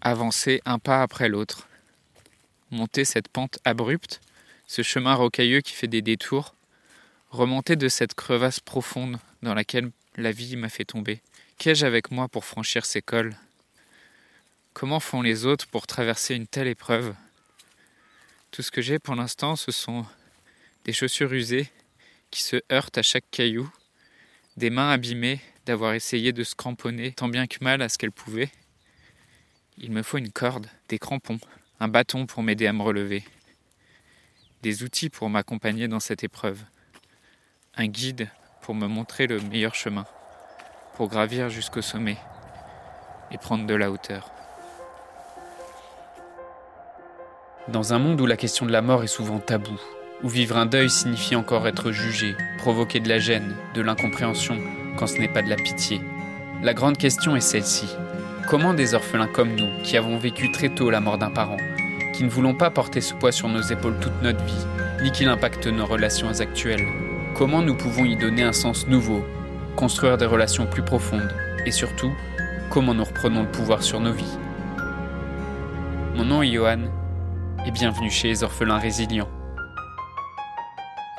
avancer un pas après l'autre, monter cette pente abrupte, ce chemin rocailleux qui fait des détours, remonter de cette crevasse profonde dans laquelle la vie m'a fait tomber. Qu'ai-je avec moi pour franchir ces cols? Comment font les autres pour traverser une telle épreuve? Tout ce que j'ai pour l'instant, ce sont des chaussures usées qui se heurtent à chaque caillou, des mains abîmées d'avoir essayé de se cramponner tant bien que mal à ce qu'elles pouvaient. Il me faut une corde, des crampons, un bâton pour m'aider à me relever, des outils pour m'accompagner dans cette épreuve, un guide pour me montrer le meilleur chemin, pour gravir jusqu'au sommet et prendre de la hauteur. Dans un monde où la question de la mort est souvent taboue, où vivre un deuil signifie encore être jugé, provoquer de la gêne, de l'incompréhension, quand ce n'est pas de la pitié, la grande question est celle-ci. Comment des orphelins comme nous, qui avons vécu très tôt la mort d'un parent, qui ne voulons pas porter ce poids sur nos épaules toute notre vie, ni qu'il impacte nos relations actuelles, comment nous pouvons y donner un sens nouveau, construire des relations plus profondes, et surtout, comment nous reprenons le pouvoir sur nos vies Mon nom est Johan, et bienvenue chez les orphelins résilients.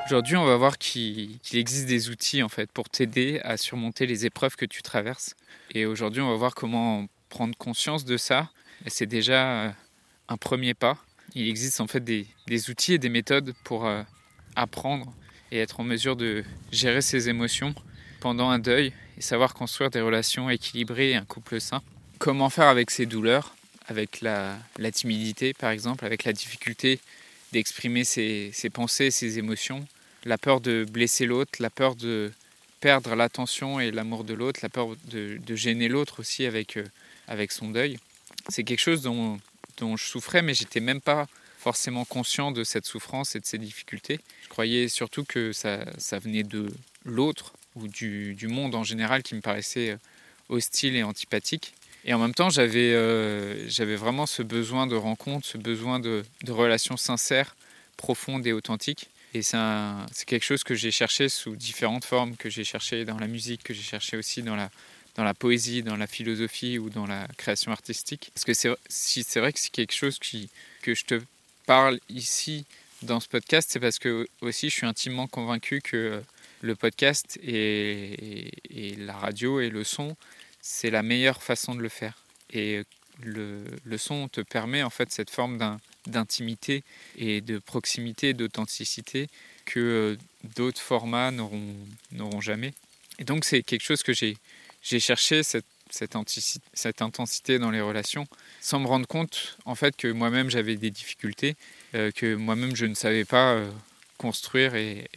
Aujourd'hui, on va voir qu'il existe des outils en fait pour t'aider à surmonter les épreuves que tu traverses. Et aujourd'hui, on va voir comment prendre conscience de ça. C'est déjà euh, un premier pas. Il existe en fait des, outils et des méthodes pour euh, apprendre et être en mesure de gérer ses émotions pendant un deuil et savoir construire des relations équilibrées et un couple sain. Comment faire avec ses douleurs, avec la, timidité par exemple, avec la difficulté d'exprimer ses, pensées, ses émotions, la peur de blesser l'autre, la peur de perdre l'attention et l'amour de l'autre, la peur de, gêner l'autre aussi avec, euh, avec son deuil. C'est quelque chose dont, dont je souffrais, mais j'étais même pas forcément conscient de cette souffrance et de ces difficultés. Je croyais surtout que ça, ça venait de l'autre ou du, du, monde en général qui me paraissait euh, hostile et antipathique. Et en même temps, j'avais euh, vraiment ce besoin de rencontre, ce besoin de, de relations sincères, profondes et authentiques. Et c'est quelque chose que j'ai cherché sous différentes formes, que j'ai cherché dans la musique, que j'ai cherché aussi dans la, dans la poésie, dans la philosophie ou dans la création artistique. Parce que c'est vrai que c'est quelque chose qui, que je te parle ici dans ce podcast, c'est parce que aussi je suis intimement convaincu que le podcast et, la radio et le son, c'est la meilleure façon de le faire. Et le, le son te permet en fait cette forme d'intimité et de proximité, d'authenticité que euh, d'autres formats n'auront jamais. Et donc c'est quelque chose que j'ai cherché, cette, intensité dans les relations, sans me rendre compte en fait que moi-même j'avais des difficultés, euh, que moi-même je ne savais pas euh, construire et,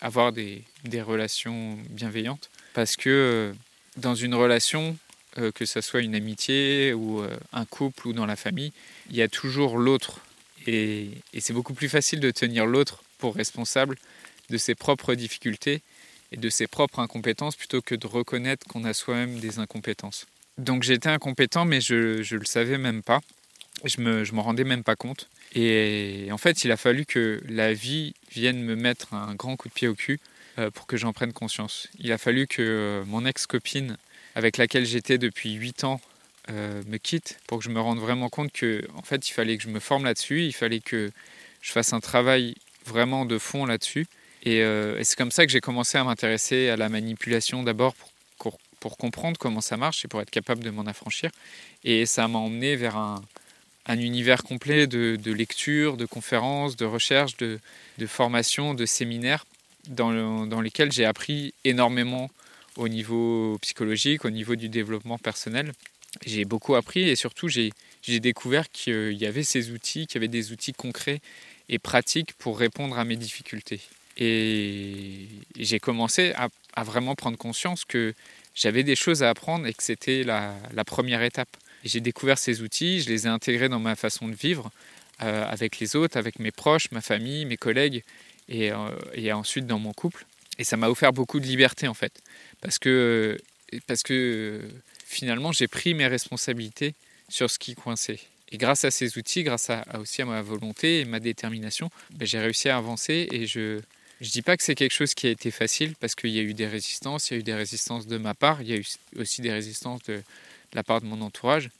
avoir des, relations bienveillantes. Parce que dans une relation, euh, que ce soit une amitié ou euh, un couple ou dans la famille, il y a toujours l'autre. Et, c'est beaucoup plus facile de tenir l'autre pour responsable de ses propres difficultés et de ses propres incompétences plutôt que de reconnaître qu'on a soi-même des incompétences. Donc j'étais incompétent mais je ne le savais même pas. Je ne me, je m'en rendais même pas compte. Et en fait, il a fallu que la vie vienne me mettre un grand coup de pied au cul euh, pour que j'en prenne conscience. Il a fallu que mon ex-copine avec laquelle j'étais depuis 8 ans euh, me quitte pour que je me rende vraiment compte que en fait il fallait que je me forme là-dessus, il fallait que je fasse un travail vraiment de fond là-dessus. Et, euh, c'est comme ça que j'ai commencé à m'intéresser à la manipulation d'abord pour, comprendre comment ça marche et pour être capable de m'en affranchir. Et ça m'a emmené vers un, un univers complet de, de, lecture, de conférences, de recherches, de, formations, de séminaires dans lesquels j'ai appris énormément au niveau psychologique, au niveau du développement personnel. J'ai beaucoup appris et surtout j'ai découvert qu'il y avait ces outils, qu'il y avait des outils concrets et pratiques pour répondre à mes difficultés. Et j'ai commencé à, vraiment prendre conscience que j'avais des choses à apprendre et que c'était la, première étape. J'ai découvert ces outils, je les ai intégrés dans ma façon de vivre euh, avec les autres, avec mes proches, ma famille, mes collègues et, euh, et ensuite dans mon couple. Et ça m'a offert beaucoup de liberté en fait. Parce que, parce que finalement, j'ai pris mes responsabilités sur ce qui coinçait. Et grâce à ces outils, grâce aussi à ma volonté et ma détermination, ben, j'ai réussi à avancer. Et je ne dis pas que c'est quelque chose qui a été facile parce qu'il y a eu des résistances. Il y a eu des résistances de ma part. Il y a eu aussi des résistances de, la part de mon entourage.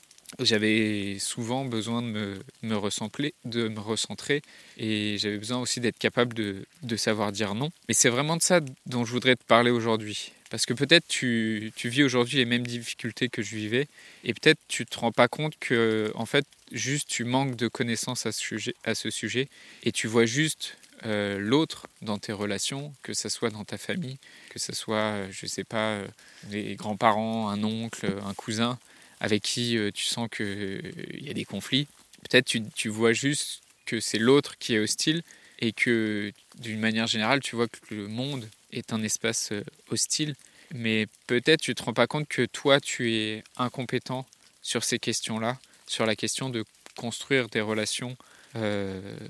j'avais souvent besoin de me, me, recentrer, de me recentrer et j'avais besoin aussi d'être capable de, de, savoir dire non. Mais c'est vraiment de ça dont je voudrais te parler aujourd'hui. Parce que peut-être tu, tu vis aujourd'hui les mêmes difficultés que je vivais et peut-être tu te rends pas compte que en fait juste tu manques de connaissances à ce sujet, à ce sujet et tu vois juste euh, l'autre dans tes relations, que ce soit dans ta famille, que ce soit, euh, je sais pas, euh, les grands-parents, un oncle, un cousin avec qui tu sens qu'il y a des conflits. Peut-être tu, tu vois juste que c'est l'autre qui est hostile et que d'une manière générale, tu vois que le monde est un espace hostile. Mais peut-être tu ne te rends pas compte que toi, tu es incompétent sur ces questions-là, sur la question de construire des relations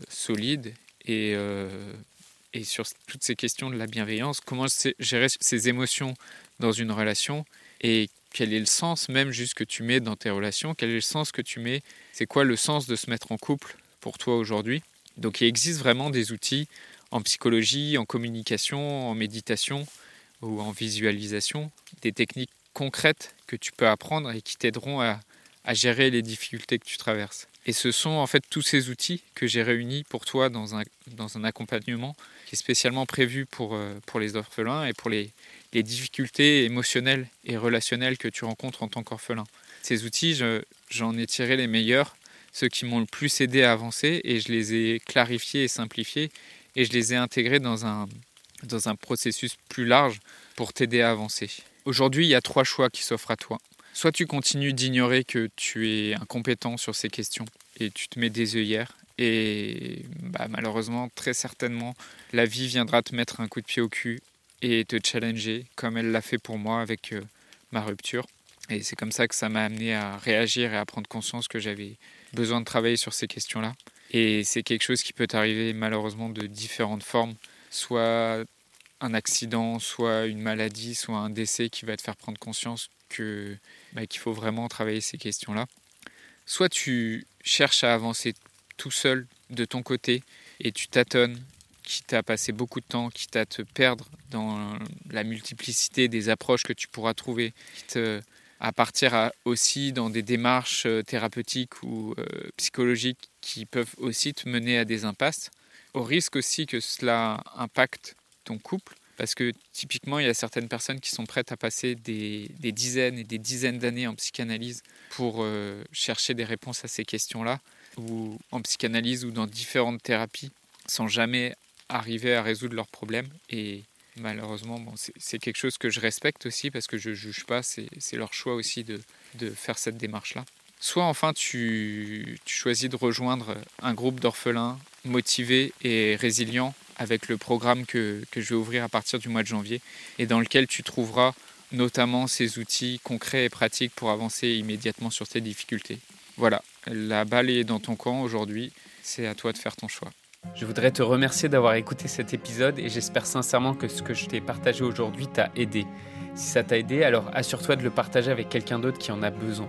solides et, euh, et sur toutes ces questions de la bienveillance, comment gérer ses émotions dans une relation et quel est le sens même juste que tu mets dans tes relations, quel est le sens que tu mets, c'est quoi le sens de se mettre en couple pour toi aujourd'hui? Donc il existe vraiment des outils en psychologie, en communication, en méditation ou en visualisation, des techniques concrètes que tu peux apprendre et qui t'aideront à, gérer les difficultés que tu traverses. Et ce sont en fait tous ces outils que j'ai réunis pour toi dans un, dans un accompagnement qui est spécialement prévu pour, euh, pour les orphelins et pour les, les difficultés émotionnelles et relationnelles que tu rencontres en tant qu'orphelin. Ces outils, j'en ai tiré les meilleurs, ceux qui m'ont le plus aidé à avancer, et je les ai clarifiés et simplifiés, et je les ai intégrés dans un, dans un processus plus large pour t'aider à avancer. Aujourd'hui, il y a trois choix qui s'offrent à toi. Soit tu continues d'ignorer que tu es incompétent sur ces questions et tu te mets des œillères et bah, malheureusement, très certainement, la vie viendra te mettre un coup de pied au cul et te challenger comme elle l'a fait pour moi avec euh, ma rupture. Et c'est comme ça que ça m'a amené à réagir et à prendre conscience que j'avais besoin de travailler sur ces questions-là. Et c'est quelque chose qui peut arriver malheureusement de différentes formes, soit un accident, soit une maladie, soit un décès qui va te faire prendre conscience que bah, qu'il faut vraiment travailler ces questions-là. Soit tu cherches à avancer tout seul de ton côté et tu tâtonnes quitte à passer beaucoup de temps, quitte à te perdre dans la multiplicité des approches que tu pourras trouver, quitte à partir aussi dans des démarches euh, thérapeutiques ou euh, psychologiques qui peuvent aussi te mener à des impasses, au risque aussi que cela impacte ton couple, parce que typiquement, il y a certaines personnes qui sont prêtes à passer des, dizaines et des dizaines d'années en psychanalyse pour euh, chercher des réponses à ces questions-là, ou en psychanalyse ou dans différentes thérapies, sans jamais arriver à résoudre leurs problèmes. Et malheureusement, c'est quelque chose que je respecte aussi parce que je ne juge pas, c'est leur choix aussi de, faire cette démarche-là. Soit enfin tu, choisis de rejoindre un groupe d'orphelins motivés et résilients avec le programme que, je vais ouvrir à partir du mois de janvier et dans lequel tu trouveras notamment ces outils concrets et pratiques pour avancer immédiatement sur tes difficultés. Voilà, la balle est dans ton camp aujourd'hui, c'est à toi de faire ton choix. Je voudrais te remercier d'avoir écouté cet épisode et j'espère sincèrement que ce que je t'ai partagé aujourd'hui t'a aidé. Si ça t'a aidé, alors assure-toi de le partager avec quelqu'un d'autre qui en a besoin.